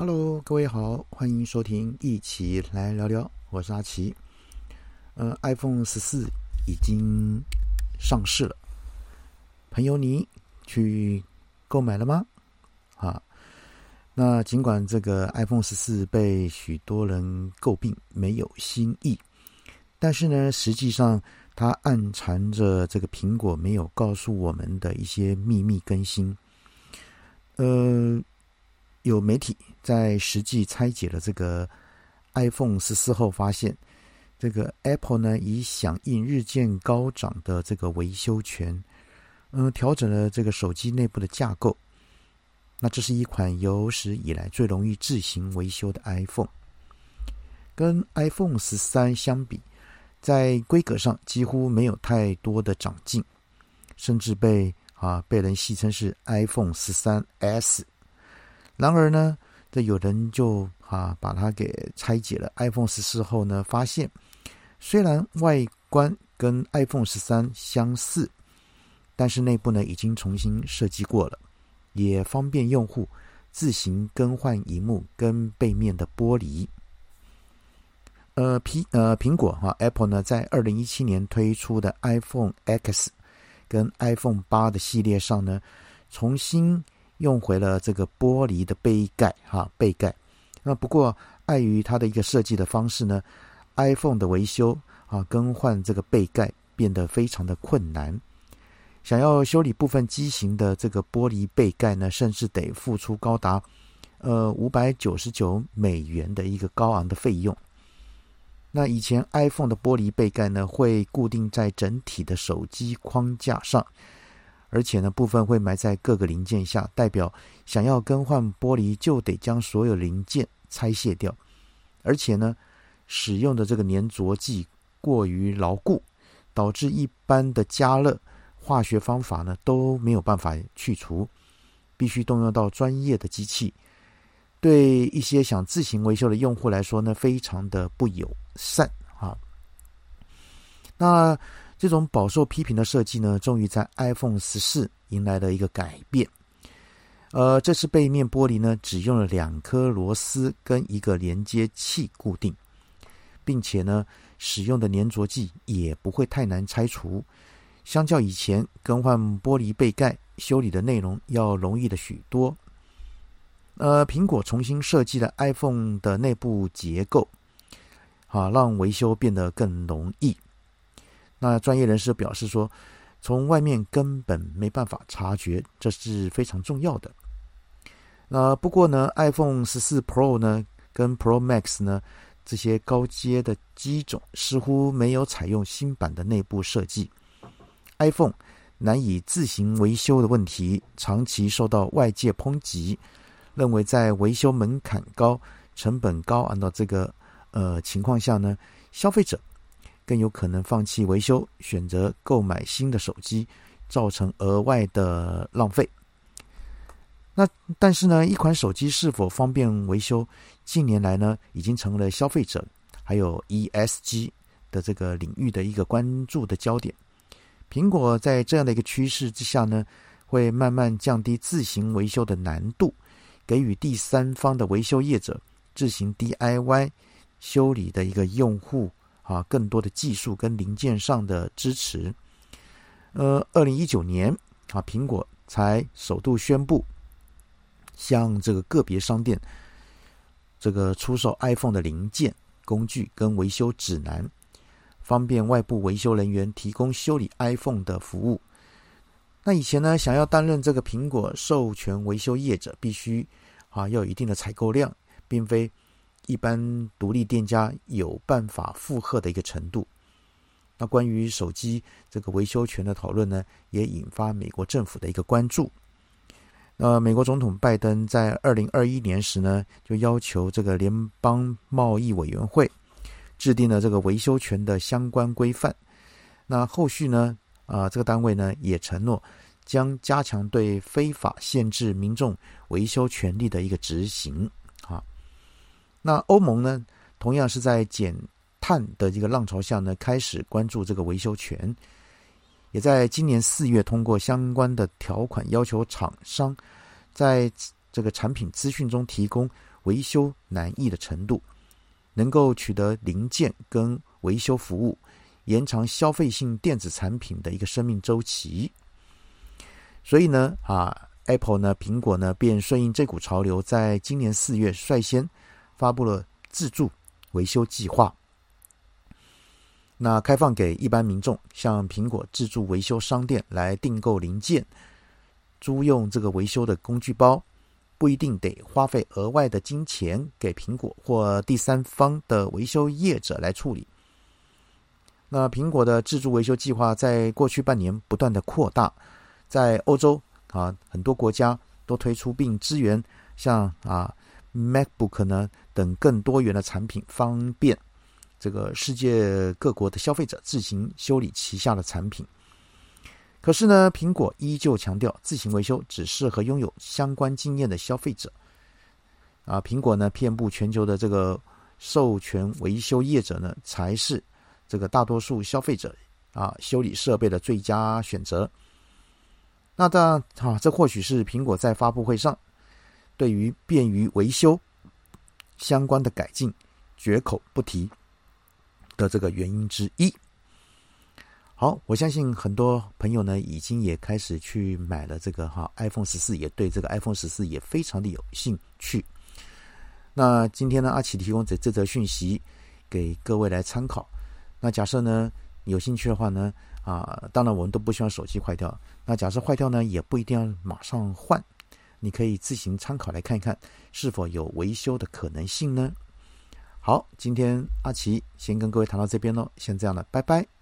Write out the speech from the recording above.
Hello，各位好，欢迎收听一起来聊聊，我是阿奇。呃，iPhone 十四已经上市了，朋友你去购买了吗？啊，那尽管这个 iPhone 十四被许多人诟病没有新意，但是呢，实际上它暗藏着这个苹果没有告诉我们的一些秘密更新。呃。有媒体在实际拆解了这个 iPhone 十四后，发现这个 Apple 呢，已响应日渐高涨的这个维修权，嗯，调整了这个手机内部的架构。那这是一款有史以来最容易自行维修的 iPhone，跟 iPhone 十三相比，在规格上几乎没有太多的长进，甚至被啊被人戏称是 iPhone 十三 S。然而呢，这有人就啊把它给拆解了。iPhone 十四后呢，发现虽然外观跟 iPhone 十三相似，但是内部呢已经重新设计过了，也方便用户自行更换荧幕跟背面的玻璃。呃，苹呃苹果哈 Apple 呢，在二零一七年推出的 iPhone X 跟 iPhone 八的系列上呢，重新。用回了这个玻璃的杯盖，哈，杯盖。那不过碍于它的一个设计的方式呢，iPhone 的维修啊，更换这个杯盖变得非常的困难。想要修理部分机型的这个玻璃杯盖呢，甚至得付出高达呃五百九十九美元的一个高昂的费用。那以前 iPhone 的玻璃杯盖呢，会固定在整体的手机框架上。而且呢，部分会埋在各个零件下，代表想要更换玻璃就得将所有零件拆卸掉。而且呢，使用的这个粘着剂过于牢固，导致一般的加热化学方法呢都没有办法去除，必须动用到专业的机器。对一些想自行维修的用户来说呢，非常的不友善啊。那。这种饱受批评的设计呢，终于在 iPhone 十四迎来了一个改变。呃，这次背面玻璃呢，只用了两颗螺丝跟一个连接器固定，并且呢，使用的粘着剂也不会太难拆除，相较以前更换玻璃背盖修理的内容要容易的许多。呃，苹果重新设计了 iPhone 的内部结构，啊，让维修变得更容易。那专业人士表示说，从外面根本没办法察觉，这是非常重要的。那不过呢，iPhone 十四 Pro 呢跟 Pro Max 呢这些高阶的机种似乎没有采用新版的内部设计。iPhone 难以自行维修的问题，长期受到外界抨击，认为在维修门槛高、成本高昂的这个呃情况下呢，消费者。更有可能放弃维修，选择购买新的手机，造成额外的浪费。那但是呢，一款手机是否方便维修，近年来呢，已经成了消费者还有 ESG 的这个领域的一个关注的焦点。苹果在这样的一个趋势之下呢，会慢慢降低自行维修的难度，给予第三方的维修业者自行 DIY 修理的一个用户。啊，更多的技术跟零件上的支持。呃，二零一九年啊，苹果才首度宣布，向这个个别商店这个出售 iPhone 的零件、工具跟维修指南，方便外部维修人员提供修理 iPhone 的服务。那以前呢，想要担任这个苹果授权维修业者，必须啊要有一定的采购量，并非。一般独立店家有办法负荷的一个程度。那关于手机这个维修权的讨论呢，也引发美国政府的一个关注。那美国总统拜登在二零二一年时呢，就要求这个联邦贸易委员会制定了这个维修权的相关规范。那后续呢，啊，这个单位呢也承诺将加强对非法限制民众维修权利的一个执行。那欧盟呢，同样是在减碳的这个浪潮下呢，开始关注这个维修权，也在今年四月通过相关的条款，要求厂商在这个产品资讯中提供维修难易的程度，能够取得零件跟维修服务，延长消费性电子产品的一个生命周期。所以呢，啊，Apple 呢，苹果呢，便顺应这股潮流，在今年四月率先发布了自助维修计划。那开放给一般民众，向苹果自助维修商店来订购零件，租用这个维修的工具包，不一定得花费额外的金钱给苹果或第三方的维修业者来处理。那苹果的自助维修计划在过去半年不断的扩大，在欧洲啊很多国家都推出并支援像啊 MacBook 呢等更多元的产品，方便。这个世界各国的消费者自行修理旗下的产品，可是呢，苹果依旧强调自行维修只适合拥有相关经验的消费者。啊，苹果呢，遍布全球的这个授权维修业者呢，才是这个大多数消费者啊修理设备的最佳选择。那当然，啊，这或许是苹果在发布会上对于便于维修相关的改进绝口不提。的这个原因之一。好，我相信很多朋友呢，已经也开始去买了这个哈 iPhone 十四，也对这个 iPhone 十四也非常的有兴趣。那今天呢，阿奇提供这这则讯息给各位来参考。那假设呢有兴趣的话呢，啊，当然我们都不希望手机坏掉。那假设坏掉呢，也不一定要马上换，你可以自行参考来看一看，是否有维修的可能性呢？好，今天阿奇先跟各位谈到这边喽，先这样了，拜拜。